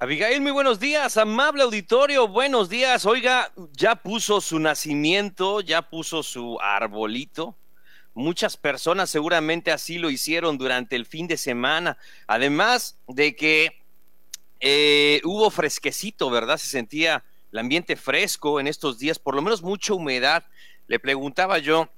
Abigail, muy buenos días, amable auditorio, buenos días. Oiga, ya puso su nacimiento, ya puso su arbolito. Muchas personas seguramente así lo hicieron durante el fin de semana. Además de que eh, hubo fresquecito, ¿verdad? Se sentía el ambiente fresco en estos días, por lo menos mucha humedad. Le preguntaba yo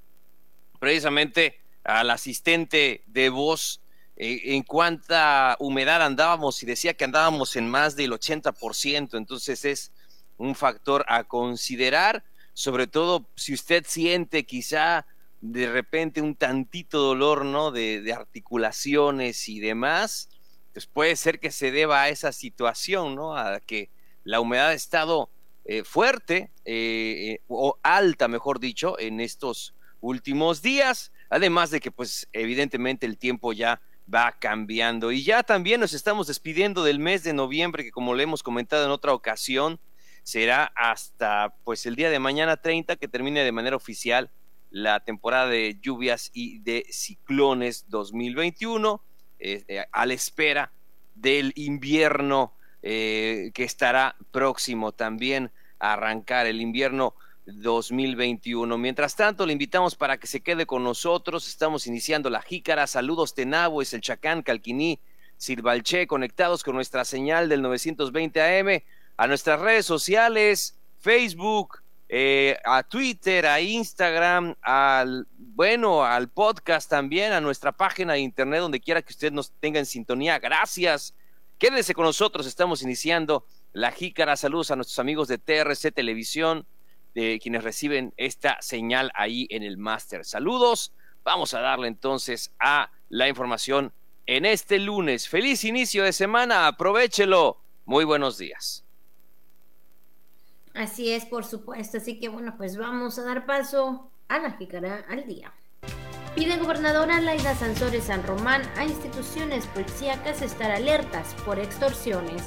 precisamente al asistente de voz eh, en cuánta humedad andábamos y decía que andábamos en más del 80%, entonces es un factor a considerar, sobre todo si usted siente quizá de repente un tantito dolor, ¿no? De, articulaciones y demás, pues puede ser que se deba a esa situación, ¿no? A que la humedad ha estado eh, fuerte eh, o alta, mejor dicho, en estos últimos días, además de que pues evidentemente el tiempo ya va cambiando. Y ya también nos estamos despidiendo del mes de noviembre, que como le hemos comentado en otra ocasión, será hasta pues el día de mañana 30 que termine de manera oficial la temporada de lluvias y de ciclones 2021, eh, eh, a la espera del invierno eh, que estará próximo también a arrancar el invierno 2021. Mientras tanto, le invitamos para que se quede con nosotros. Estamos iniciando la jícara. Saludos Tenabo, es el Chacán, Calquiní, Sirvalché, conectados con nuestra señal del 920 AM, a nuestras redes sociales, Facebook, eh, a Twitter, a Instagram, al, bueno, al podcast también, a nuestra página de internet, donde quiera que usted nos tenga en sintonía. Gracias. Quédese con nosotros. Estamos iniciando la jícara. Saludos a nuestros amigos de TRC Televisión de quienes reciben esta señal ahí en el máster. Saludos. Vamos a darle entonces a la información en este lunes. Feliz inicio de semana. Aprovechelo. Muy buenos días. Así es, por supuesto. Así que bueno, pues vamos a dar paso a la jícara al día. Pide gobernadora Laida Sansores San Román a instituciones policíacas estar alertas por extorsiones.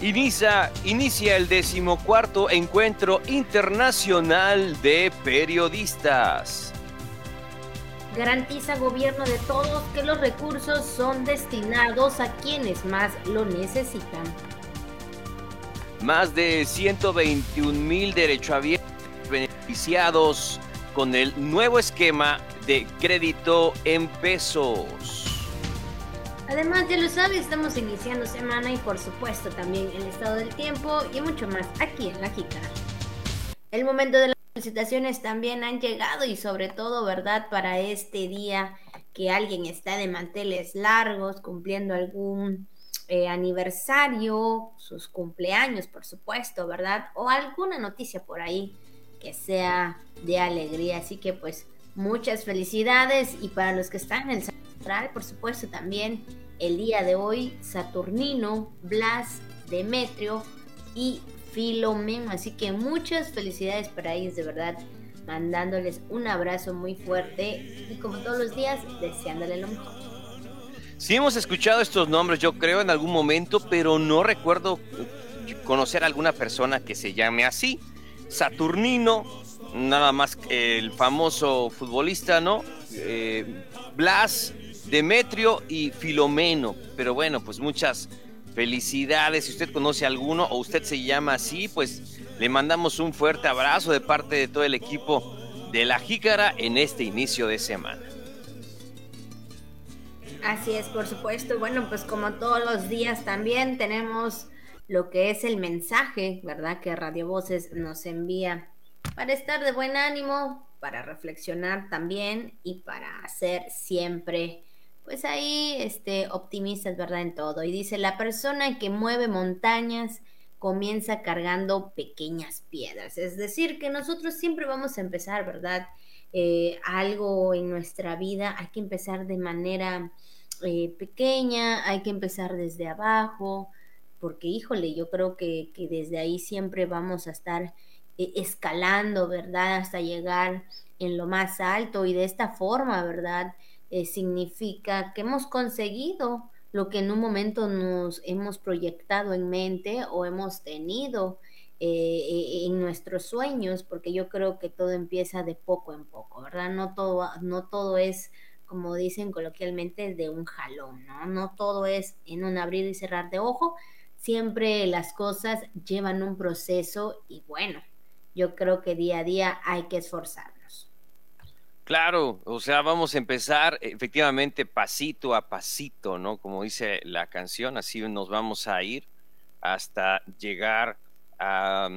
Inicia, inicia el decimocuarto encuentro internacional de periodistas. Garantiza gobierno de todos que los recursos son destinados a quienes más lo necesitan. Más de 121 mil derechohabientes beneficiados con el nuevo esquema de crédito en pesos. Además, ya lo sabe, estamos iniciando semana y por supuesto también el estado del tiempo y mucho más aquí en La Jícara. El momento de las felicitaciones también han llegado y sobre todo, ¿verdad? Para este día que alguien está de manteles largos, cumpliendo algún eh, aniversario, sus cumpleaños, por supuesto, ¿verdad? O alguna noticia por ahí que sea de alegría. Así que pues muchas felicidades y para los que están en el por supuesto, también el día de hoy, Saturnino, Blas, Demetrio y Filomeno. Así que muchas felicidades para ellos, de verdad, mandándoles un abrazo muy fuerte y como todos los días, deseándole lo mejor. Sí hemos escuchado estos nombres, yo creo, en algún momento, pero no recuerdo conocer a alguna persona que se llame así. Saturnino, nada más el famoso futbolista, ¿no? Eh, Blas, Demetrio y Filomeno. Pero bueno, pues muchas felicidades. Si usted conoce a alguno o usted se llama así, pues le mandamos un fuerte abrazo de parte de todo el equipo de La Jícara en este inicio de semana. Así es, por supuesto. Bueno, pues como todos los días también tenemos lo que es el mensaje, ¿verdad? Que Radio Voces nos envía para estar de buen ánimo, para reflexionar también y para hacer siempre pues ahí este, optimistas, ¿verdad? En todo. Y dice, la persona que mueve montañas comienza cargando pequeñas piedras. Es decir, que nosotros siempre vamos a empezar, ¿verdad? Eh, algo en nuestra vida, hay que empezar de manera eh, pequeña, hay que empezar desde abajo, porque híjole, yo creo que, que desde ahí siempre vamos a estar escalando, ¿verdad? Hasta llegar en lo más alto y de esta forma, ¿verdad? Eh, significa que hemos conseguido lo que en un momento nos hemos proyectado en mente o hemos tenido eh, en nuestros sueños, porque yo creo que todo empieza de poco en poco, ¿verdad? No todo, no todo es como dicen coloquialmente, de un jalón, ¿no? No todo es en un abrir y cerrar de ojo, siempre las cosas llevan un proceso y bueno, yo creo que día a día hay que esforzarnos. Claro, o sea, vamos a empezar efectivamente pasito a pasito, ¿no? Como dice la canción, así nos vamos a ir hasta llegar a,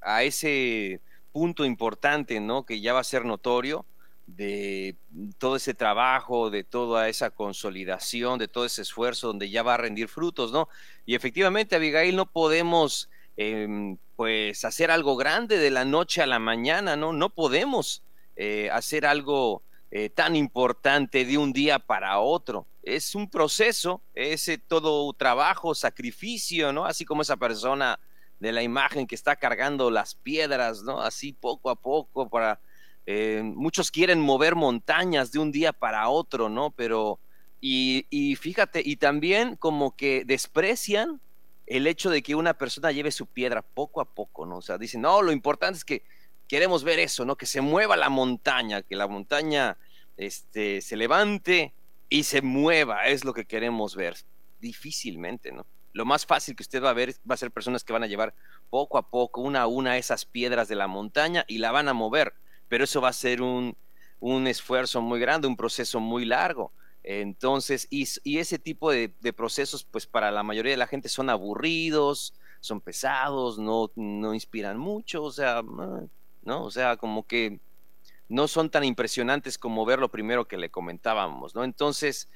a ese punto importante, ¿no? Que ya va a ser notorio de todo ese trabajo, de toda esa consolidación, de todo ese esfuerzo donde ya va a rendir frutos, ¿no? Y efectivamente, Abigail, no podemos em, pues hacer algo grande de la noche a la mañana, ¿no? No podemos eh, hacer algo eh, tan importante de un día para otro. Es un proceso, es todo trabajo, sacrificio, ¿no? Así como esa persona de la imagen que está cargando las piedras, ¿no? Así poco a poco para eh, muchos quieren mover montañas de un día para otro, ¿no? Pero, y, y, fíjate, y también como que desprecian el hecho de que una persona lleve su piedra poco a poco, ¿no? O sea, dicen, no, lo importante es que queremos ver eso, ¿no? Que se mueva la montaña, que la montaña este, se levante y se mueva, es lo que queremos ver. Difícilmente, ¿no? Lo más fácil que usted va a ver va a ser personas que van a llevar poco a poco, una a una, esas piedras de la montaña y la van a mover pero eso va a ser un, esfuerzo muy grande, un proceso muy largo. Entonces, y, ese tipo de, procesos, pues para la mayoría de la gente son aburridos, son pesados, no, no inspiran mucho, o sea, ¿no? O sea, como que no son tan impresionantes como ver lo primero que le comentábamos, ¿no? Entonces,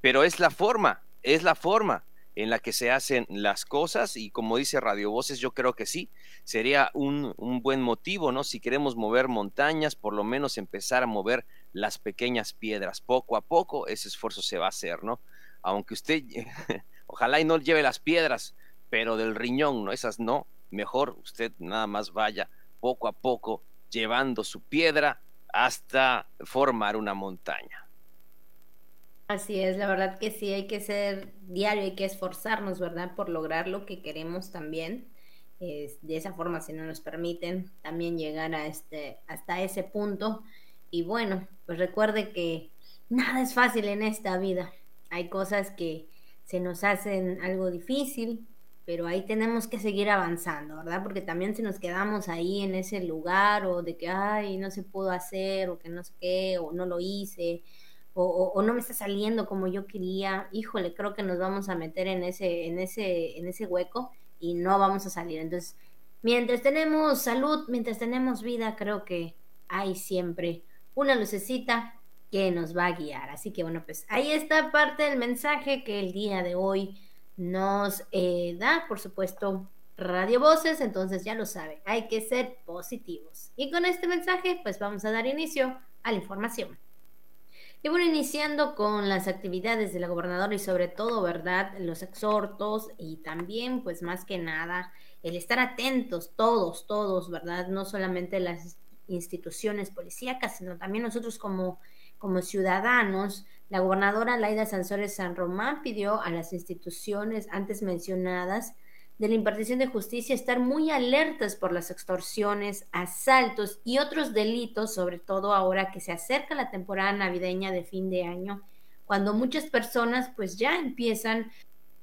pero es la forma, es la forma en la que se hacen las cosas y como dice Radio Voces, yo creo que sí, sería un, buen motivo, ¿no? Si queremos mover montañas, por lo menos empezar a mover las pequeñas piedras. Poco a poco ese esfuerzo se va a hacer, ¿no? Aunque usted, ojalá y no lleve las piedras, pero del riñón, ¿no? Esas no, mejor usted nada más vaya poco a poco llevando su piedra hasta formar una montaña. Así es, la verdad que sí, hay que ser diario, hay que esforzarnos, ¿verdad? Por lograr lo que queremos también. de esa forma, si no nos permiten también llegar a este, hasta ese punto. Y bueno, pues recuerde que nada es fácil en esta vida. Hay cosas que se nos hacen algo difícil, pero ahí tenemos que seguir avanzando, ¿verdad? Porque también si nos quedamos ahí en ese lugar o de que, ay, no se pudo hacer o que no sé qué, o no lo hice, o, no me está saliendo como yo quería, híjole, creo que nos vamos a meter en ese, en ese, en ese hueco y no vamos a salir. Entonces, mientras tenemos salud, mientras tenemos vida, creo que hay siempre una lucecita que nos va a guiar. Así que bueno, pues ahí está parte del mensaje que el día de hoy nos eh, da, por supuesto, Radio Voces, entonces ya lo saben, hay que ser positivos. Y con este mensaje, pues vamos a dar inicio a la información. Y bueno, iniciando con las actividades de la gobernadora y sobre todo, ¿verdad? Los exhortos y también, pues más que nada, el estar atentos todos, todos, ¿verdad? No solamente las instituciones policíacas, sino también nosotros como, como ciudadanos. La gobernadora Laida Sansores San Román pidió a las instituciones antes mencionadas de la impartición de justicia estar muy alertas por las extorsiones, asaltos y otros delitos, sobre todo ahora que se acerca la temporada navideña de fin de año, cuando muchas personas pues ya empiezan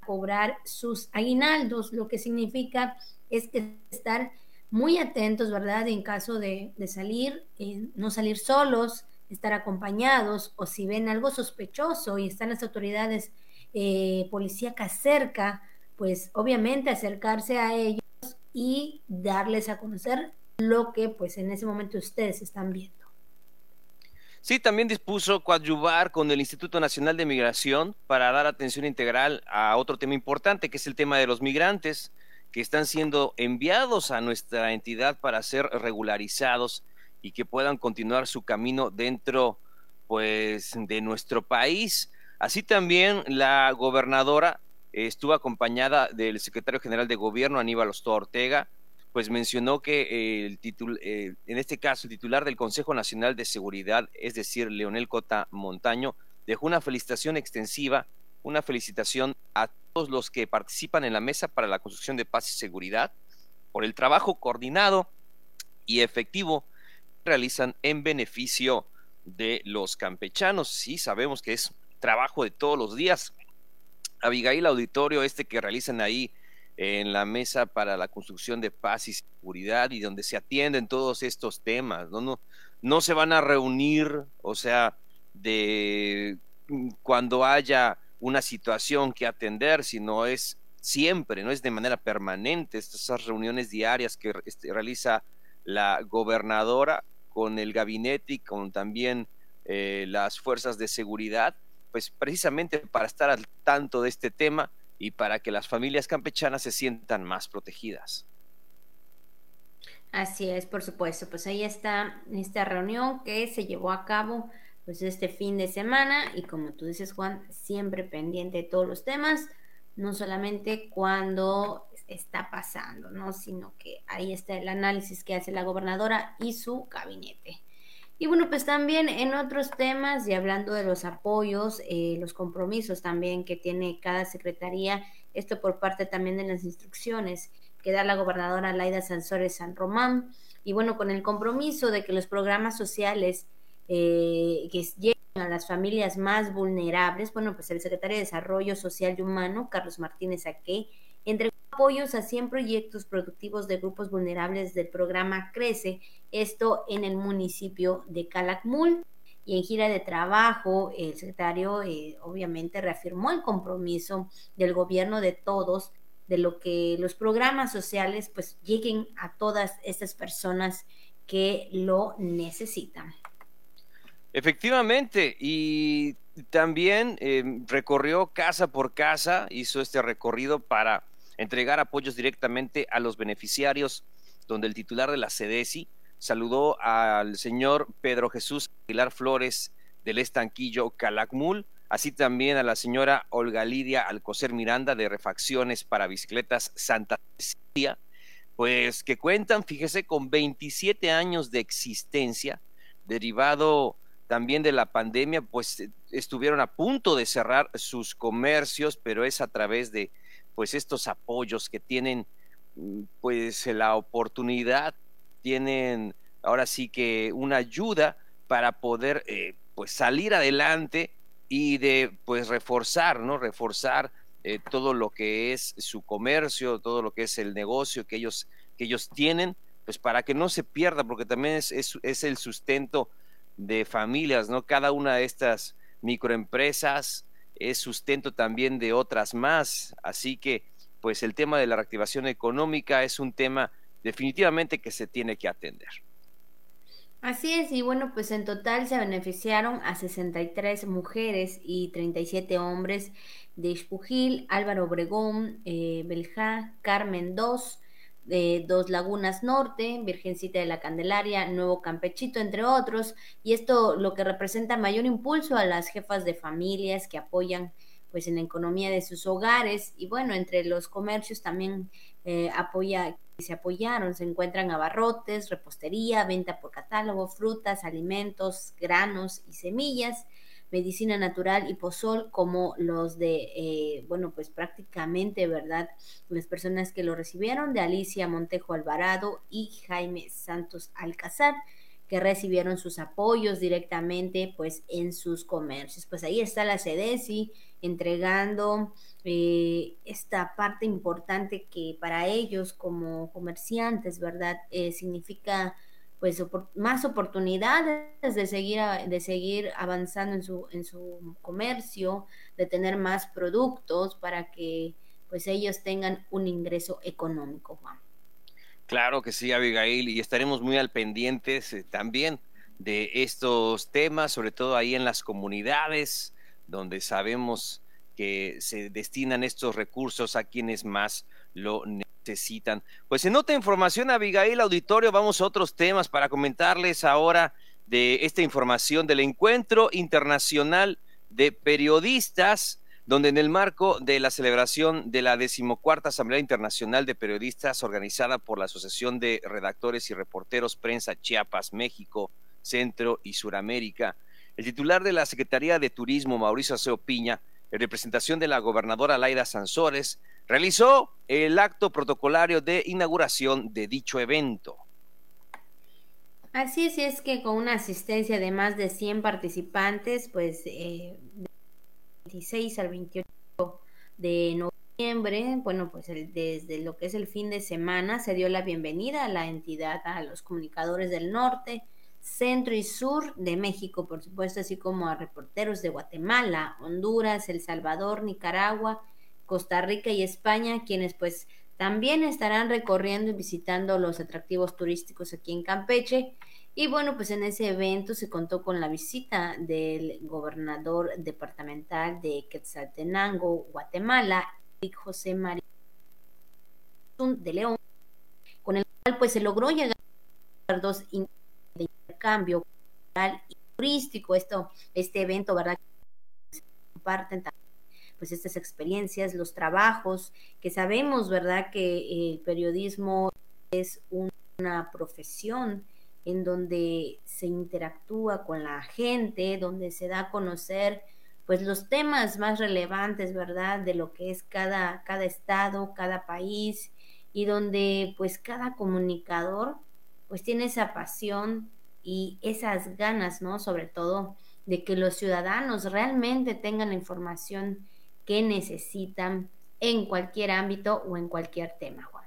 a cobrar sus aguinaldos, lo que significa es que estar muy atentos, ¿verdad? En caso de, salir, eh, no salir solos, estar acompañados o si ven algo sospechoso y están las autoridades eh, policíacas cerca, pues obviamente acercarse a ellos y darles a conocer lo que pues en ese momento ustedes están viendo. Sí, también dispuso coadyuvar con el Instituto Nacional de Migración para dar atención integral a otro tema importante, que es el tema de los migrantes que están siendo enviados a nuestra entidad para ser regularizados y que puedan continuar su camino dentro pues de nuestro país. Así también la gobernadora estuvo acompañada del secretario general de gobierno, Aníbal Ostoa Ortega, pues mencionó que el eh, en este caso el titular del Consejo Nacional de Seguridad, es decir, Leonel Cota Montaño, dejó una felicitación extensiva, una felicitación a todos los que participan en la mesa para la construcción de paz y seguridad por el trabajo coordinado y efectivo que realizan en beneficio de los campechanos. Sí, sabemos que es trabajo de todos los días. Abigail Auditorio, este que realizan ahí en la mesa para la construcción de paz y seguridad y donde se atienden todos estos temas, ¿no? No, no se van a reunir, o sea, de cuando haya una situación que atender, sino es siempre, no es de manera permanente, estas reuniones diarias que este, realiza la gobernadora con el gabinete y con también eh, las fuerzas de seguridad, pues precisamente para estar al tanto de este tema y para que las familias campechanas se sientan más protegidas. Así es, por supuesto. Pues ahí está esta reunión que se llevó a cabo pues este fin de semana y como tú dices Juan, siempre pendiente de todos los temas, no solamente cuando está pasando, ¿no? Sino que ahí está el análisis que hace la gobernadora y su gabinete. Y bueno, pues también en otros temas, y hablando de los apoyos, eh, los compromisos también que tiene cada secretaría, esto por parte también de las instrucciones que da la gobernadora Laida Sansores San Román, y bueno, con el compromiso de que los programas sociales eh, que lleguen a las familias más vulnerables, bueno, pues el secretario de Desarrollo Social y Humano, Carlos Martínez Aque, entregó apoyos a 100 proyectos productivos de grupos vulnerables del programa Crece, esto en el municipio de Calakmul. Y en gira de trabajo, el secretario eh, obviamente reafirmó el compromiso del gobierno de todos de lo que los programas sociales pues lleguen a todas estas personas que lo necesitan. Efectivamente, y también eh, recorrió casa por casa, hizo este recorrido para entregar apoyos directamente a los beneficiarios, donde el titular de la CEDESI saludó al señor Pedro Jesús Aguilar Flores del estanquillo Calakmul, así también a la señora Olga Lidia Alcocer Miranda de Refacciones para Bicicletas Santa Cecilia, pues que cuentan, fíjese, con 27 años de existencia, derivado también de la pandemia, pues estuvieron a punto de cerrar sus comercios, pero es a través de pues estos apoyos que tienen mm, pues la oportunidad, tienen ahora sí que una ayuda para poder eh, pues salir adelante y de pues reforzar, ¿no? Reforzar eh, todo lo que es su comercio, todo lo que es el negocio que ellos, que ellos tienen, pues para que no se pierda, porque también es, es el sustento de familias, ¿no? Cada una de estas microempresas es sustento también de otras más. Así que, pues el tema de la reactivación económica es un tema definitivamente que se tiene que atender. Así es, y bueno, pues en total se beneficiaron a 63 mujeres y 37 hombres de Ispujil, Álvaro Obregón, eh, Beljá, Carmen II, de Dos Lagunas Norte, Virgencita de la Candelaria, Nuevo Campechito, entre otros, y esto lo que representa mayor impulso a las jefas de familias que apoyan pues en la economía de sus hogares. Y bueno, entre los comercios también eh, apoya, se apoyaron, se encuentran abarrotes, repostería, venta por catálogo, frutas, alimentos, granos y semillas, medicina natural y pozol como los de, eh, bueno, pues prácticamente, ¿verdad? Las personas que lo recibieron, de Alicia Montejo Alvarado y Jaime Santos Alcázar que recibieron sus apoyos directamente pues en sus comercios. Pues ahí está la CEDESI entregando eh, esta parte importante que para ellos como comerciantes, ¿verdad? Eh, significa pues más oportunidades de seguir, de seguir avanzando en su, en su comercio, de tener más productos para que pues ellos tengan un ingreso económico, Juan. Claro que sí, Abigail, y estaremos muy al pendientes eh, también de estos temas, sobre todo ahí en las comunidades, donde sabemos que se destinan estos recursos a quienes más lo necesitan. Pues en otra información, Abigail Auditorio, vamos a otros temas para comentarles ahora de esta información del Encuentro Internacional de Periodistas donde en el marco de la celebración de la decimocuarta Asamblea Internacional de Periodistas organizada por la Asociación de Redactores y Reporteros Prensa Chiapas, México, Centro y Suramérica, el titular de la Secretaría de Turismo, Mauricio Aceo Piña, en representación de la gobernadora Laida Sansores, realizó el acto protocolario de inauguración de dicho evento. Así es, es que con una asistencia de más de 100 participantes, pues eh, 26 al 28 de noviembre, bueno, pues desde lo que es el fin de semana se dio la bienvenida a la entidad, a los comunicadores del norte, centro y sur de México, por supuesto, así como a reporteros de Guatemala, Honduras, El Salvador, Nicaragua, Costa Rica y España, quienes pues también estarán recorriendo y visitando los atractivos turísticos aquí en Campeche y bueno, pues en ese evento se contó con la visita del gobernador departamental de Quetzaltenango, Guatemala, José María de León, con el cual pues se logró llegar a dos de intercambio cultural y turístico. Esto, este evento, ¿verdad? Comparten pues estas experiencias, los trabajos, que sabemos, ¿verdad? Que el periodismo es una profesión en donde se interactúa con la gente, donde se da a conocer pues los temas más relevantes, ¿verdad? De lo que es cada, cada estado, cada país y donde pues cada comunicador pues tiene esa pasión y esas ganas, ¿no? Sobre todo de que los ciudadanos realmente tengan la información que necesitan en cualquier ámbito o en cualquier tema, Juan.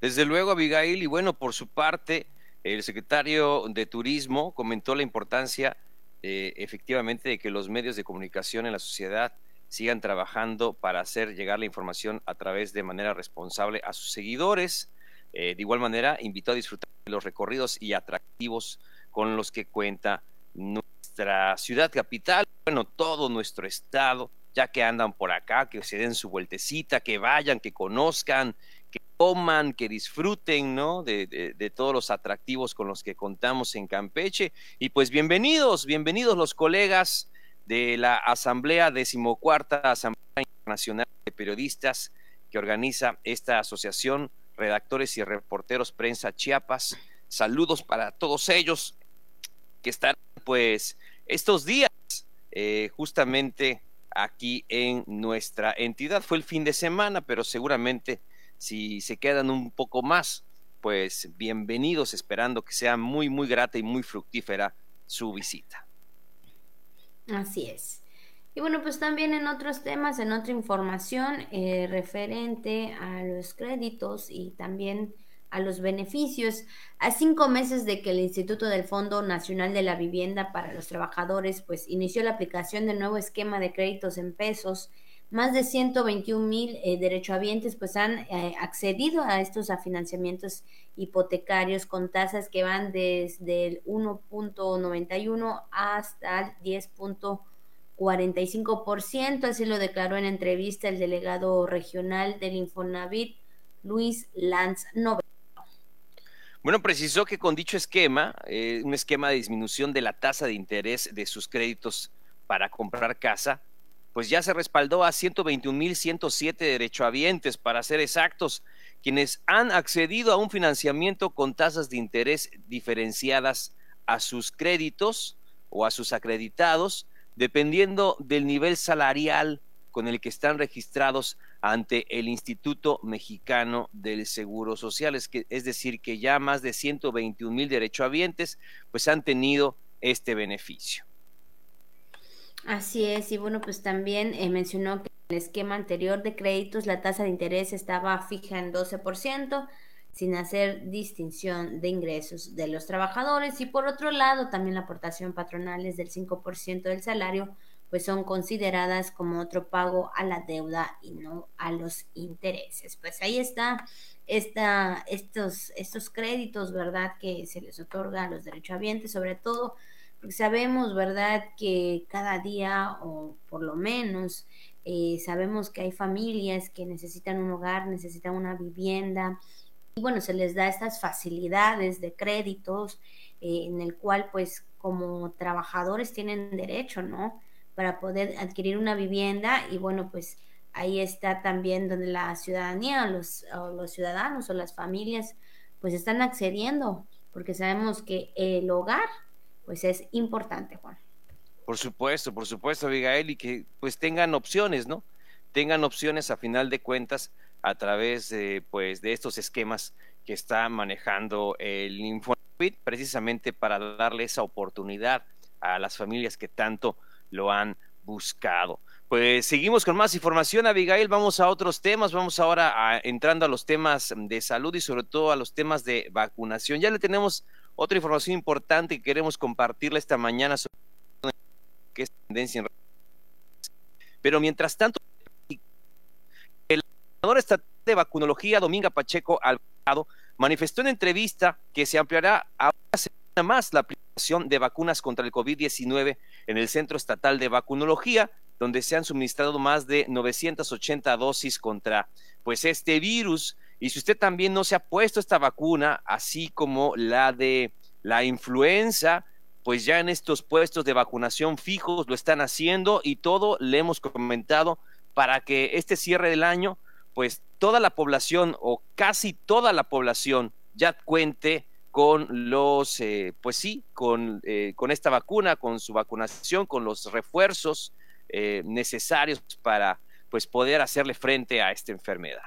Desde luego, Abigail, y bueno, por su parte, el secretario de Turismo comentó la importancia eh, efectivamente de que los medios de comunicación en la sociedad sigan trabajando para hacer llegar la información a través de manera responsable a sus seguidores. Eh, de igual manera, invitó a disfrutar de los recorridos y atractivos con los que cuenta nuestra ciudad capital, bueno, todo nuestro estado, ya que andan por acá, que se den su vueltecita, que vayan, que conozcan, que coman, que disfruten, ¿no? De, todos los atractivos con los que contamos en Campeche. Y pues bienvenidos, bienvenidos los colegas de la Asamblea Decimocuarta Asamblea Internacional de Periodistas que organiza esta asociación, redactores y reporteros Prensa Chiapas. Saludos para todos ellos que están pues estos días eh, justamente aquí en nuestra entidad. Fue el fin de semana, pero seguramente si se quedan un poco más, pues bienvenidos, esperando que sea muy, muy grata y muy fructífera su visita. Así es. Y bueno, pues también en otros temas, en otra información eh, referente a los créditos y también a los beneficios. A cinco meses de que el Instituto del Fondo Nacional de la Vivienda para los Trabajadores pues inició la aplicación del nuevo esquema de créditos en pesos más de 121 mil eh, derechohabientes pues han eh, accedido a estos financiamientos hipotecarios con tasas que van desde el 1.91 hasta el 10.45%, así lo declaró en entrevista el delegado regional del Infonavit, Luis Lanz Nove. Bueno, precisó que con dicho esquema, eh, un esquema de disminución de la tasa de interés de sus créditos para comprar casa, pues ya se respaldó a 121.107 derechohabientes, para ser exactos, quienes han accedido a un financiamiento con tasas de interés diferenciadas a sus créditos o a sus acreditados, dependiendo del nivel salarial con el que están registrados ante el Instituto Mexicano del Seguro Social. Es, que, es decir, que ya más de 121 mil derechohabientes pues han tenido este beneficio. Así es, y bueno, pues también eh, mencionó que en el esquema anterior de créditos la tasa de interés estaba fija en 12%, sin hacer distinción de ingresos de los trabajadores, y por otro lado también la aportación patronal es del 5% del salario, pues son consideradas como otro pago a la deuda y no a los intereses. Pues ahí está esta, estos, estos créditos, ¿verdad?, que se les otorga a los derechohabientes, sobre todo porque sabemos, ¿verdad?, que cada día, o por lo menos, eh, sabemos que hay familias que necesitan un hogar, necesitan una vivienda, y bueno, se les da estas facilidades de créditos eh, en el cual, pues, como trabajadores tienen derecho, ¿no?, para poder adquirir una vivienda, y bueno, pues ahí está también donde la ciudadanía, los, o los ciudadanos o las familias, pues están accediendo, porque sabemos que el hogar pues es importante, Juan. Por supuesto, por supuesto, Abigail, y que pues tengan opciones, ¿no? Tengan opciones a final de cuentas a través de, pues, de estos esquemas que está manejando el Info precisamente para darle esa oportunidad a las familias que tanto lo han buscado. Pues seguimos con más información, Abigail. Vamos a otros temas. Vamos ahora entrando a los temas de salud y sobre todo a los temas de vacunación. Ya le tenemos otra información importante que queremos compartirle esta mañana sobre que es tendencia en pero mientras tanto, el gobernador estatal de vacunología, Dominga Pacheco Alvarado, manifestó en entrevista que se ampliará a una semana más la de vacunas contra el COVID-19 en el Centro Estatal de Vacunología, donde se han suministrado más de 980 dosis contra pues este virus. Y si usted también no se ha puesto esta vacuna, así como la de la influenza, pues ya en estos puestos de vacunación fijos lo están haciendo y todo le hemos comentado para que este cierre del año, pues toda la población o casi toda la población ya cuente con los, eh, pues sí, con, eh, con esta vacuna, con su vacunación, con los refuerzos eh, necesarios para pues poder hacerle frente a esta enfermedad.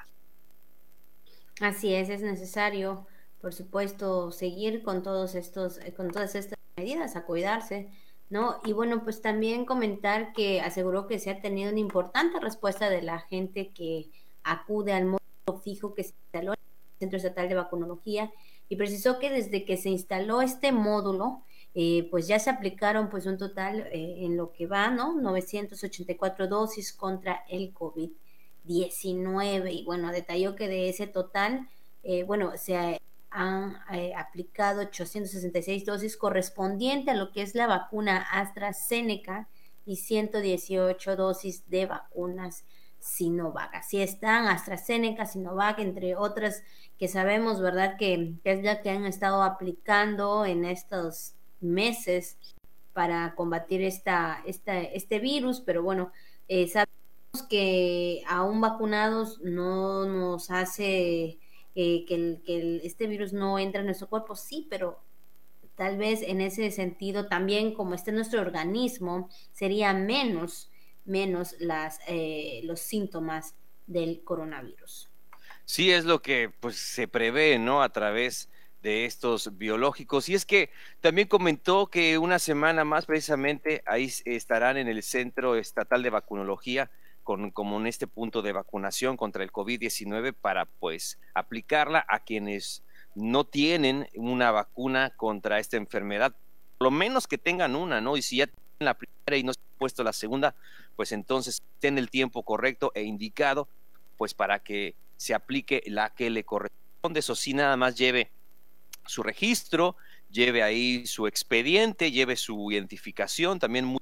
Así es, es necesario, por supuesto, seguir con todos estos, con todas estas medidas, a cuidarse, ¿no? Y bueno, pues también comentar que aseguró que se ha tenido una importante respuesta de la gente que acude al módulo fijo que se instaló en el Centro Estatal de Vacunología y precisó que desde que se instaló este módulo, eh, pues ya se aplicaron pues un total eh, en lo que va, ¿no? 984 dosis contra el COVID-19 y bueno, detalló que de ese total, eh, bueno, se han eh, aplicado 866 dosis correspondiente a lo que es la vacuna AstraZeneca y 118 dosis de vacunas Sinovac. Así están AstraZeneca, Sinovac, entre otras que sabemos, ¿verdad? Que, es la que han estado aplicando en estos meses para combatir esta, esta, este virus, pero bueno, eh, sabemos que aún vacunados no nos hace que, el, que este virus no entra en nuestro cuerpo, sí, pero tal vez en ese sentido también como está en nuestro organismo, sería menos, menos las, eh, los síntomas del coronavirus. Sí, es lo que pues se prevé, ¿no? A través de estos biológicos. Y es que también comentó que una semana más precisamente ahí estarán en el Centro Estatal de Vacunología con, como en este punto de vacunación contra el COVID-19 para pues aplicarla a quienes no tienen una vacuna contra esta enfermedad, por lo menos que tengan una, ¿no? Y si ya la primera y no se ha puesto la segunda, pues entonces ten el tiempo correcto e indicado, pues para que se aplique la que le corresponde. Eso sí, nada más lleve su registro, lleve ahí su expediente, lleve su identificación, también muy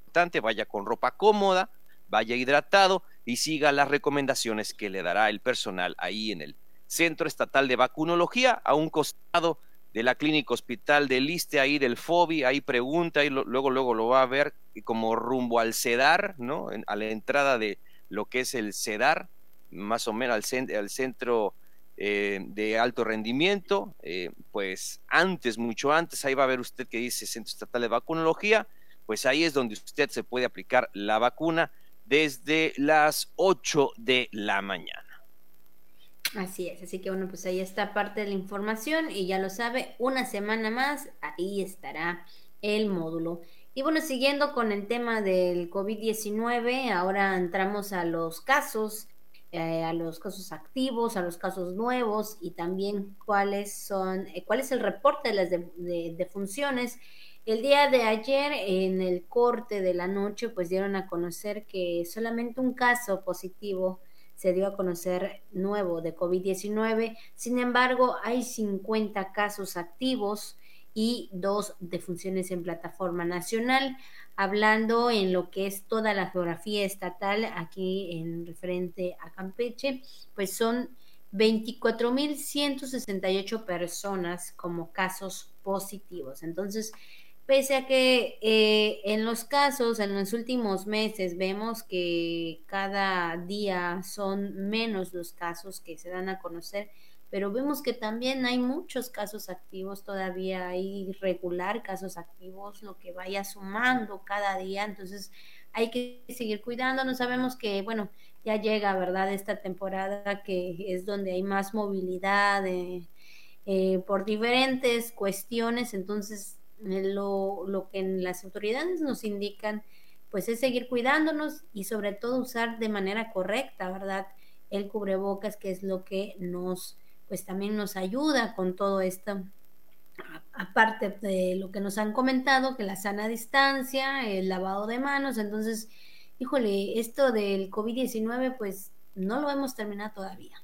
importante, vaya con ropa cómoda, vaya hidratado y siga las recomendaciones que le dará el personal ahí en el Centro Estatal de Vacunología, a un costado de la Clínica Hospital del Liste, ahí del FOBI, ahí pregunta y luego, luego lo va a ver como rumbo al CEDAR, ¿no? a la entrada de lo que es el CEDAR, más o menos al, al centro eh, de alto rendimiento, eh, pues antes, mucho antes, ahí va a ver usted que dice Centro Estatal de Vacunología, pues ahí es donde usted se puede aplicar la vacuna desde las 8 de la mañana. Así es, así que bueno, pues ahí está parte de la información y ya lo sabe, una semana más, ahí estará el módulo. Y bueno, siguiendo con el tema del COVID-19, ahora entramos a los casos, eh, a los casos activos, a los casos nuevos y también cuáles son, eh, cuál es el reporte de las defunciones. El día de ayer, en el corte de la noche, pues dieron a conocer que solamente un caso positivo se dio a conocer nuevo de COVID-19. Sin embargo, hay 50 casos activos y dos defunciones en plataforma nacional. Hablando en lo que es toda la geografía estatal aquí en referente a Campeche, pues son 24.168 personas como casos positivos. Entonces, Pese a que eh, en los casos, en los últimos meses, vemos que cada día son menos los casos que se dan a conocer, pero vemos que también hay muchos casos activos, todavía hay regular casos activos, lo que vaya sumando cada día, entonces hay que seguir cuidándonos, sabemos que, bueno, ya llega, ¿verdad?, esta temporada que es donde hay más movilidad. Eh, eh, por diferentes cuestiones, entonces lo, lo que las autoridades nos indican pues es seguir cuidándonos y sobre todo usar de manera correcta, ¿verdad? El cubrebocas, que es lo que nos, pues también nos ayuda con todo esto, aparte de lo que nos han comentado, que la sana distancia, el lavado de manos, entonces, híjole, esto del COVID-19, pues no lo hemos terminado todavía.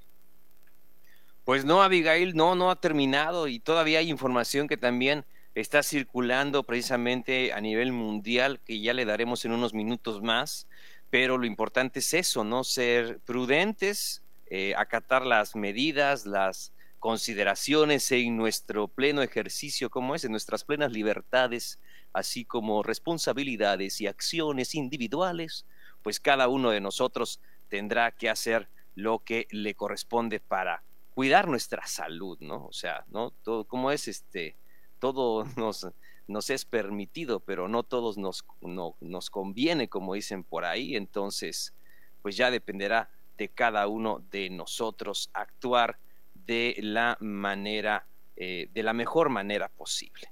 Pues no, Abigail, no, no ha terminado y todavía hay información que también está circulando precisamente a nivel mundial, que ya le daremos en unos minutos más, pero lo importante es eso, ¿no? Ser prudentes, eh, acatar las medidas, las consideraciones en nuestro pleno ejercicio, como es, en nuestras plenas libertades, así como responsabilidades y acciones individuales, pues cada uno de nosotros tendrá que hacer lo que le corresponde para cuidar nuestra salud, ¿no? O sea, ¿no? Todo, ¿cómo es este? Todo nos, es permitido, pero no todos nos, nos conviene, como dicen por ahí. Entonces, pues ya dependerá de cada uno de nosotros actuar de la manera, eh, de la mejor manera posible.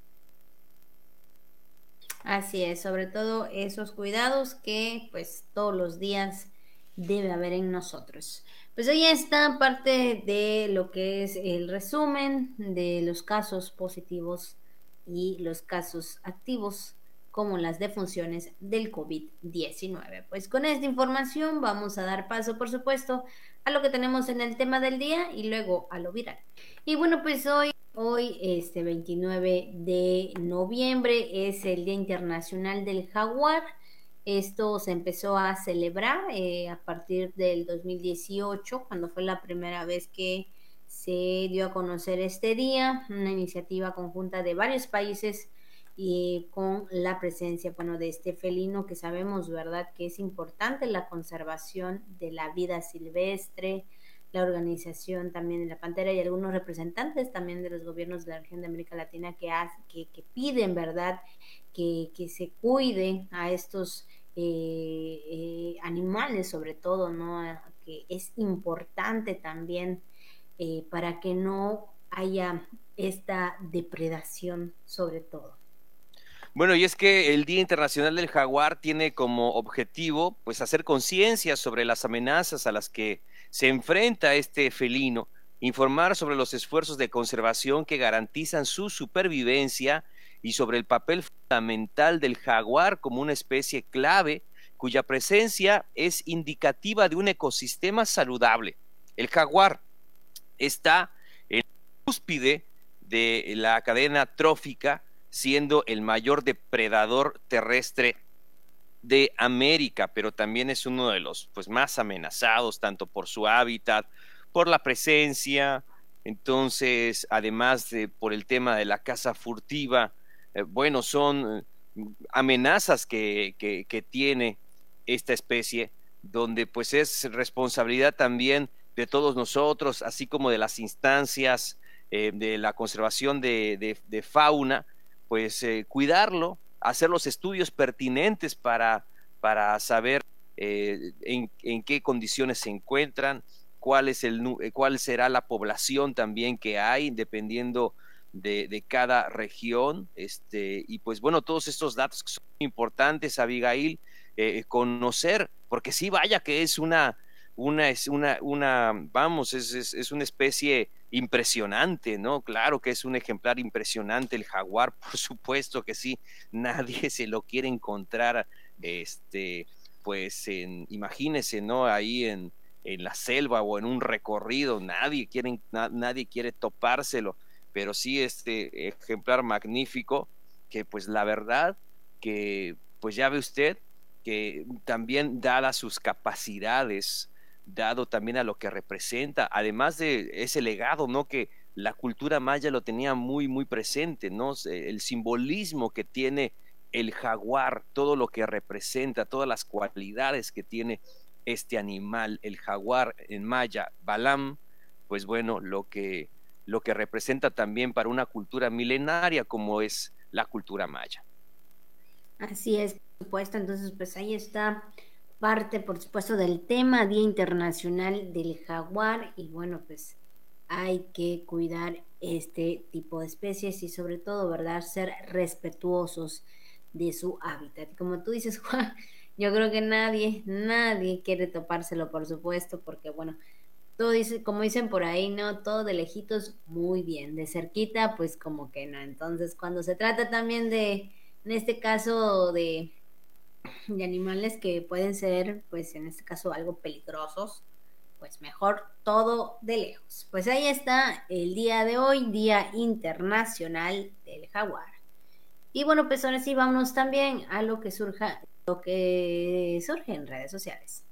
Así es, sobre todo esos cuidados que pues todos los días debe haber en nosotros. Pues ahí está parte de lo que es el resumen de los casos positivos y los casos activos como las defunciones del COVID-19. Pues con esta información vamos a dar paso, por supuesto, a lo que tenemos en el tema del día y luego a lo viral. Y bueno, pues hoy, hoy este 29 de noviembre es el Día Internacional del Jaguar. Esto se empezó a celebrar eh, a partir del 2018, cuando fue la primera vez que se dio a conocer este día, una iniciativa conjunta de varios países y con la presencia, bueno, de este felino que sabemos, ¿verdad?, que es importante la conservación de la vida silvestre, la organización también de la pantera y algunos representantes también de los gobiernos de la región de América Latina que, que, piden, ¿verdad?, que, se cuide a estos eh, eh, animales, sobre todo, ¿no?, que es importante también eh, para que no haya esta depredación sobre todo. Bueno, y es que el Día Internacional del Jaguar tiene como objetivo pues hacer conciencia sobre las amenazas a las que se enfrenta este felino, informar sobre los esfuerzos de conservación que garantizan su supervivencia y sobre el papel fundamental del jaguar como una especie clave cuya presencia es indicativa de un ecosistema saludable. El jaguar está en la cúspide de la cadena trófica, siendo el mayor depredador terrestre de América, pero también es uno de los pues, más amenazados, tanto por su hábitat, por la presencia, entonces, además de por el tema de la caza furtiva, eh, bueno, son eh, amenazas que, que, tiene esta especie, donde pues es responsabilidad también de todos nosotros, así como de las instancias eh, de la conservación de, fauna, pues cuidarlo, hacer los estudios pertinentes para, para saber eh, en, qué condiciones se encuentran, cuál, es el, cuál será la población también que hay, dependiendo de, de, cada región. Este, y pues bueno, todos estos datos que son importantes, Abigail, conocer, porque sí, vaya que es una una, es una, una vamos, es, es, una especie impresionante, ¿no? Claro que es un ejemplar impresionante el jaguar, por supuesto que sí, nadie se lo quiere encontrar, este, pues en, imagínese, ¿no? Ahí en, en la selva o en un recorrido, nadie quiere, nadie quiere topárselo, pero sí este ejemplar magnífico, que pues la verdad que, pues ya ve usted, que también dadas sus capacidades, dado también a lo que representa, además de ese legado, ¿no? Que la cultura maya lo tenía muy, muy presente, ¿no? El simbolismo que tiene el jaguar, todo lo que representa, todas las cualidades que tiene este animal, el jaguar en maya, Balam, pues bueno, lo que, lo que representa también para una cultura milenaria como es la cultura maya. Así es, por supuesto, entonces pues ahí está parte, por supuesto, del tema Día Internacional del Jaguar y bueno, pues hay que cuidar este tipo de especies y sobre todo, ¿verdad? Ser respetuosos de su hábitat. Como tú dices, Juan, yo creo que nadie, nadie quiere topárselo, por supuesto, porque bueno, todo dice, como dicen por ahí, ¿no? Todo de lejitos, muy bien. De cerquita, pues como que no. Entonces, cuando se trata también de, en este caso, de, de animales que pueden ser, pues en este caso, algo peligrosos, pues mejor todo de lejos. Pues ahí está el día de hoy, Día Internacional del Jaguar. Y bueno, pues ahora sí, vámonos también a lo que surja, lo que surge en redes sociales.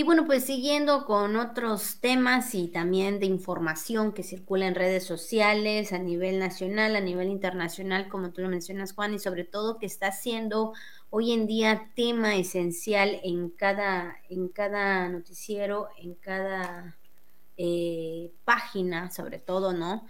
Y bueno, pues siguiendo con otros temas y también de información que circula en redes sociales a nivel nacional, a nivel internacional, como tú lo mencionas, Juan, y sobre todo que está siendo hoy en día tema esencial en cada, en cada noticiero, en cada eh, página, sobre todo, ¿no?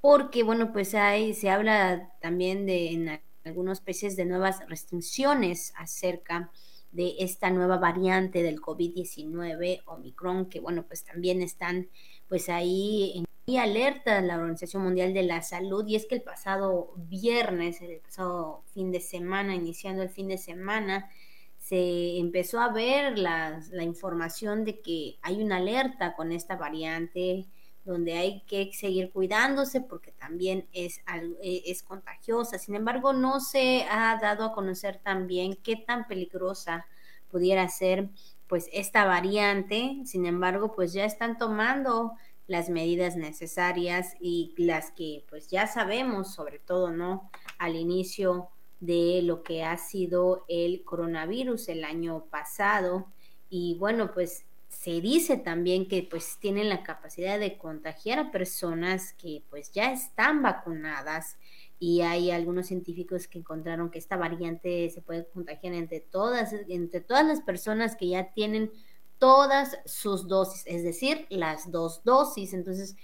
Porque, bueno, pues hay, se habla también de en algunos países de nuevas restricciones acerca de esta nueva variante del COVID-19, Omicron, que bueno, pues también están pues ahí en alerta la Organización Mundial de la Salud. Y es que el pasado viernes, el pasado fin de semana, iniciando el fin de semana, se empezó a ver la, la información de que hay una alerta con esta variante donde hay que seguir cuidándose porque también es, e, es contagiosa. Sin embargo, no se ha dado a conocer también qué tan peligrosa pudiera ser pues esta variante. Sin embargo, pues ya están tomando las medidas necesarias y las que pues ya sabemos, sobre todo, ¿no? Al inicio de lo que ha sido el coronavirus el año pasado. Y bueno, pues se dice también que pues tienen la capacidad de contagiar a personas que pues ya están vacunadas y hay algunos científicos que encontraron que esta variante se puede contagiar entre todas entre todas las personas que ya tienen todas sus dosis, es decir, las dos dosis. Entonces,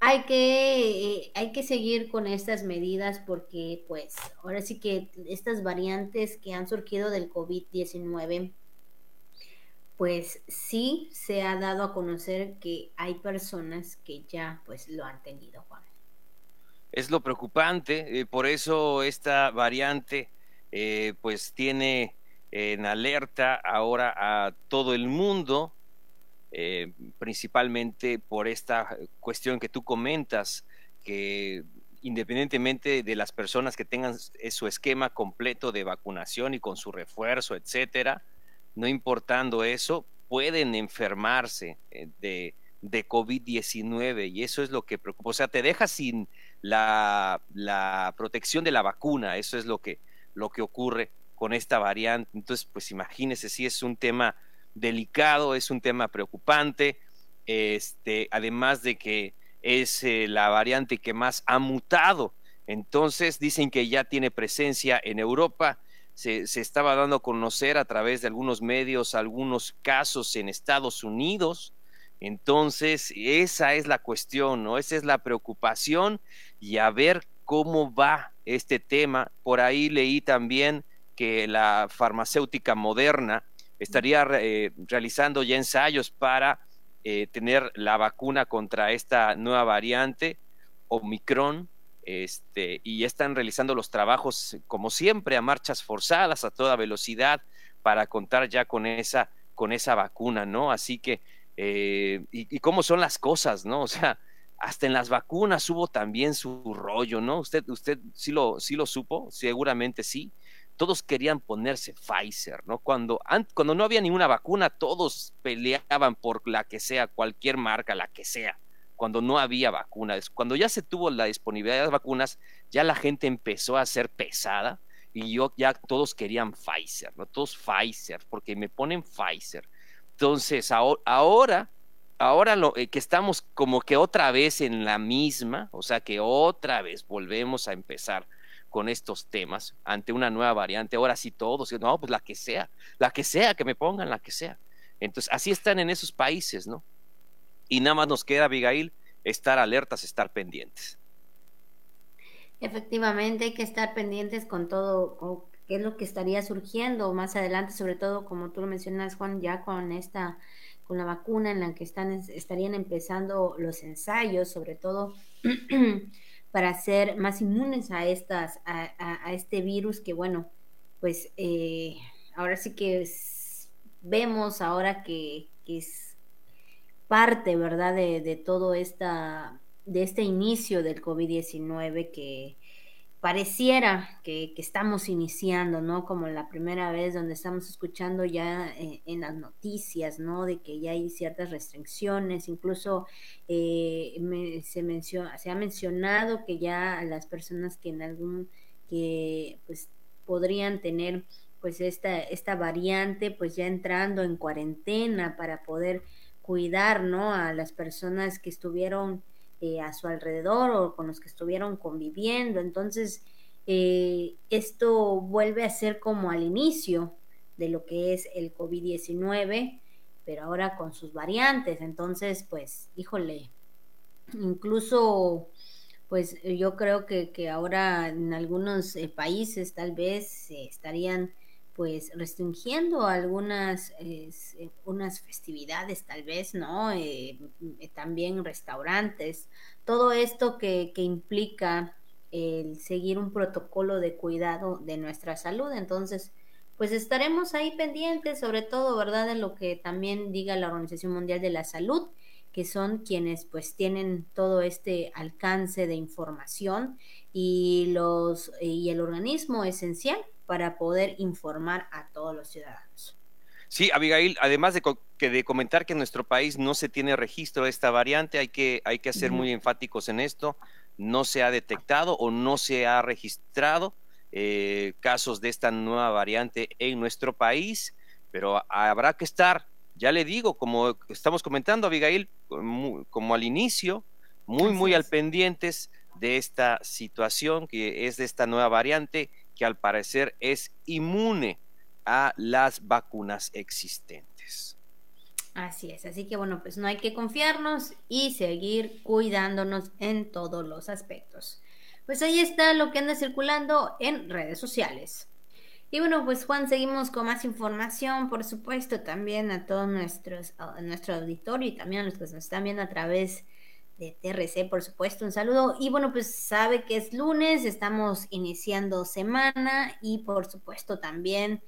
hay que, hay que seguir con estas medidas porque, pues, ahora sí que estas variantes que han surgido del COVID-19 pues sí se ha dado a conocer que hay personas que ya pues lo han tenido, Juan. Es lo preocupante, eh, por eso esta variante eh, pues tiene en alerta ahora a todo el mundo, eh, principalmente por esta cuestión que tú comentas, que independientemente de las personas que tengan su esquema completo de vacunación y con su refuerzo, etcétera, no importando eso, pueden enfermarse eh, de, de COVID-19 y eso es lo que preocupa. O sea, te deja sin la, protección de la vacuna, eso es lo que, lo que ocurre con esta variante. Entonces, pues imagínese si es un tema delicado, es un tema preocupante, este, además de que es eh, la variante que más ha mutado. Entonces, dicen que ya tiene presencia en Europa se, estaba dando a conocer a través de algunos medios algunos casos en Estados Unidos. Entonces, esa es la cuestión, ¿no? Esa es la preocupación y a ver cómo va este tema. Por ahí leí también que la farmacéutica moderna estaría eh, realizando ya ensayos para eh, tener la vacuna contra esta nueva variante, Omicron, este, y están realizando los trabajos, como siempre, a marchas forzadas, a toda velocidad, para contar ya con esa, con esa vacuna, ¿no? Así que, eh, y, cómo son las cosas, ¿no? O sea, hasta en las vacunas hubo también su rollo, ¿no? Usted, usted sí lo, sí lo supo, seguramente sí. Todos querían ponerse Pfizer, ¿no? Cuando, cuando no había ninguna vacuna, todos peleaban por la que sea, cualquier marca, la que sea cuando no había vacunas. Cuando ya se tuvo la disponibilidad de vacunas, ya la gente empezó a ser pesada y yo ya todos querían Pfizer, ¿no? Todos Pfizer, porque me ponen Pfizer. Entonces, ahora, ahora lo, eh, que estamos como que otra vez en la misma, o sea que otra vez volvemos a empezar con estos temas ante una nueva variante. Ahora sí todos, no, pues la que sea, la que sea, que me pongan la que sea. Entonces, así están en esos países, ¿no? Y nada más nos queda, Abigail, estar alertas, estar pendientes. Efectivamente, hay que estar pendientes con todo, qué es lo que estaría surgiendo más adelante, sobre todo como tú lo mencionas, Juan, ya con esta con la vacuna en la que están, estarían empezando los ensayos, sobre todo para ser más inmunes a, estas, a, este virus que, bueno, pues eh, ahora sí que vemos ahora que, es parte, ¿verdad?, de, de todo esta, de este inicio del COVID-19 que pareciera que, estamos iniciando, ¿no? Como la primera vez donde estamos escuchando ya eh, en las noticias, ¿no? De que ya hay ciertas restricciones, incluso eh, se, menciona, se ha mencionado que ya las personas que en algún, que pues podrían tener pues esta, esta variante, pues ya entrando en cuarentena para poder cuidar, ¿no? A las personas que estuvieron eh, a su alrededor o con los que estuvieron conviviendo. Entonces, eh, esto vuelve a ser como al inicio de lo que es el COVID-19, pero ahora con sus variantes. Entonces, pues, híjole, incluso, pues yo creo que, que ahora en algunos eh, países tal vez estarían pues restringiendo algunas eh, unas festividades tal vez no eh, eh, también restaurantes. Todo esto que, que, implica el seguir un protocolo de cuidado de nuestra salud. Entonces pues estaremos ahí pendientes sobre todo verdad en lo que también diga la Organización Mundial de la Salud que son quienes pues tienen todo este alcance de información y los y el organismo esencial para poder informar a todos los ciudadanos. Sí, Abigail, además de, que de comentar que en nuestro país no se tiene registro de esta variante, hay que, hay que ser muy enfáticos en esto, no se ha detectado o no se ha registrado eh, casos de esta nueva variante en nuestro país, pero habrá que estar, ya le digo, como estamos comentando, Abigail, como, al inicio, muy, muy al pendientes de esta situación que es de esta nueva variante que al parecer es inmune a las vacunas existentes. Así es, así que bueno, pues no hay que confiarnos y seguir cuidándonos en todos los aspectos. Pues ahí está lo que anda circulando en redes sociales. Y bueno, pues Juan, seguimos con más información, por supuesto, también a todos nuestros, a nuestro auditorio y también a los que nos están viendo a través de TRC, por supuesto, un saludo. Y bueno, pues sabe que es lunes, estamos iniciando semana y por supuesto también,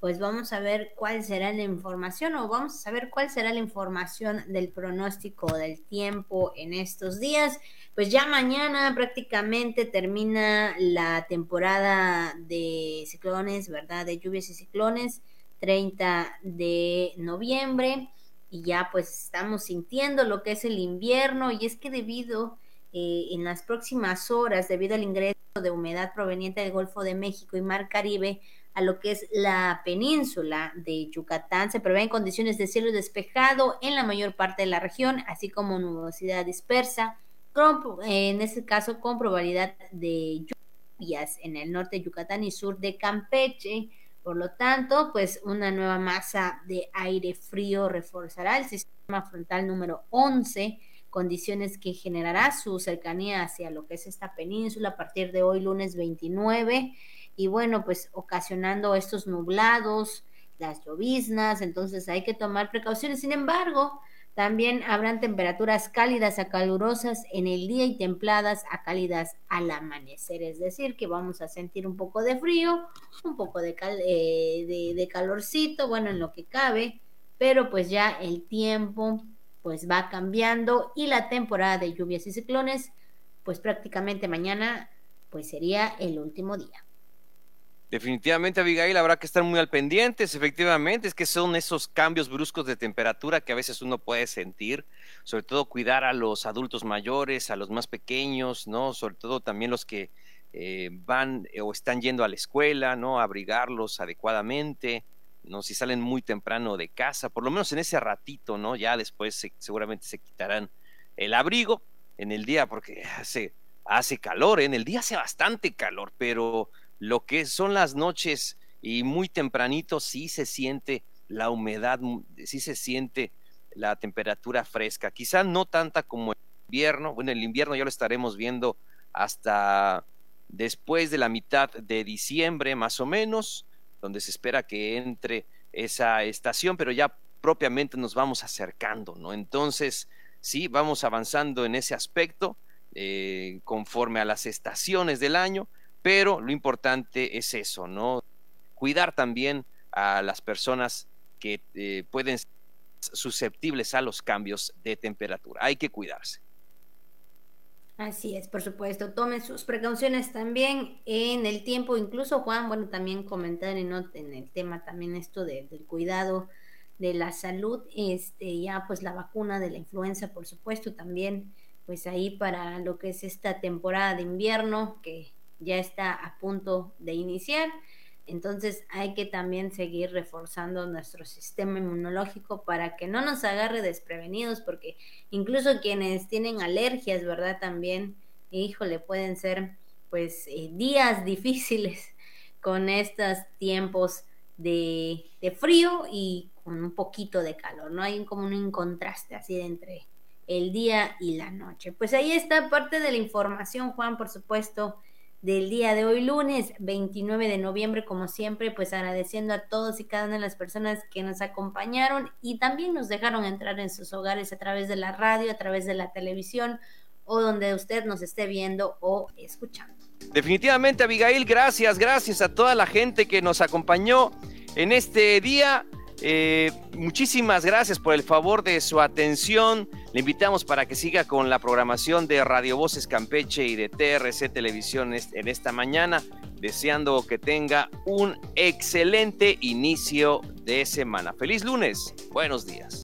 pues vamos a ver cuál será la información o vamos a saber cuál será la información del pronóstico del tiempo en estos días. Pues ya mañana prácticamente termina la temporada de ciclones, ¿verdad? De lluvias y ciclones, 30 de noviembre y ya pues estamos sintiendo lo que es el invierno y es que debido eh, en las próximas horas, debido al ingreso de humedad proveniente del Golfo de México y Mar Caribe a lo que es la península de Yucatán, se prevén condiciones de cielo despejado en la mayor parte de la región, así como nubosidad dispersa, en este caso con probabilidad de lluvias en el norte de Yucatán y sur de Campeche, por lo tanto, pues una nueva masa de aire frío reforzará el sistema frontal número 11, condiciones que generará su cercanía hacia lo que es esta península a partir de hoy lunes 29 y bueno, pues ocasionando estos nublados, las lloviznas, entonces hay que tomar precauciones. Sin embargo, también habrán temperaturas cálidas a calurosas en el día y templadas a cálidas al amanecer, es decir, que vamos a sentir un poco de frío, un poco de, eh, de, calorcito, bueno, en lo que cabe, pero pues ya el tiempo pues va cambiando y la temporada de lluvias y ciclones pues prácticamente mañana pues sería el último día. Definitivamente, Abigail, habrá que estar muy al pendientes, efectivamente, es que son esos cambios bruscos de temperatura que a veces uno puede sentir, sobre todo cuidar a los adultos mayores, a los más pequeños, ¿no? Sobre todo también los que eh, van eh, o están yendo a la escuela, ¿no? Abrigarlos adecuadamente, ¿no? Si salen muy temprano de casa, por lo menos en ese ratito, ¿no? Ya después seguramente se quitarán el abrigo en el día porque hace, hace calor, ¿eh? en el día hace bastante calor, pero lo que son las noches y muy tempranito sí se siente la humedad, sí se siente la temperatura fresca, quizá no tanta como el invierno, bueno, el invierno ya lo estaremos viendo hasta después de la mitad de diciembre más o menos, donde se espera que entre esa estación, pero ya propiamente nos vamos acercando, ¿no? Entonces, sí, vamos avanzando en ese aspecto eh, conforme a las estaciones del año, pero lo importante es eso, ¿no? Cuidar también a las personas que eh, pueden ser susceptibles a los cambios de temperatura. Hay que cuidarse. Así es, por supuesto. Tomen sus precauciones también en el tiempo. Incluso Juan, bueno, también comentar en, en el tema también esto del cuidado de la salud, este, ya pues la vacuna de la influenza, por supuesto, también pues ahí para lo que es esta temporada de invierno que ya está a punto de iniciar. Entonces hay que también seguir reforzando nuestro sistema inmunológico para que no nos agarre desprevenidos, porque incluso quienes tienen alergias, ¿verdad? También, híjole, pueden ser pues eh, días difíciles con estos tiempos de, de, frío y con un poquito de calor, ¿no? Hay como un contraste así entre el día y la noche. Pues ahí está parte de la información, Juan, por supuesto del día de hoy, lunes 29 de noviembre, como siempre, pues agradeciendo a todos y cada una de las personas que nos acompañaron y también nos dejaron entrar en sus hogares a través de la radio, a través de la televisión o donde usted nos esté viendo o escuchando. Definitivamente, Abigail, gracias, gracias a toda la gente que nos acompañó en este día. Eh, muchísimas gracias por el favor de su atención. Le invitamos para que siga con la programación de Radio Voces Campeche y de TRC Televisión en esta mañana, deseando que tenga un excelente inicio de semana. Feliz lunes, buenos días.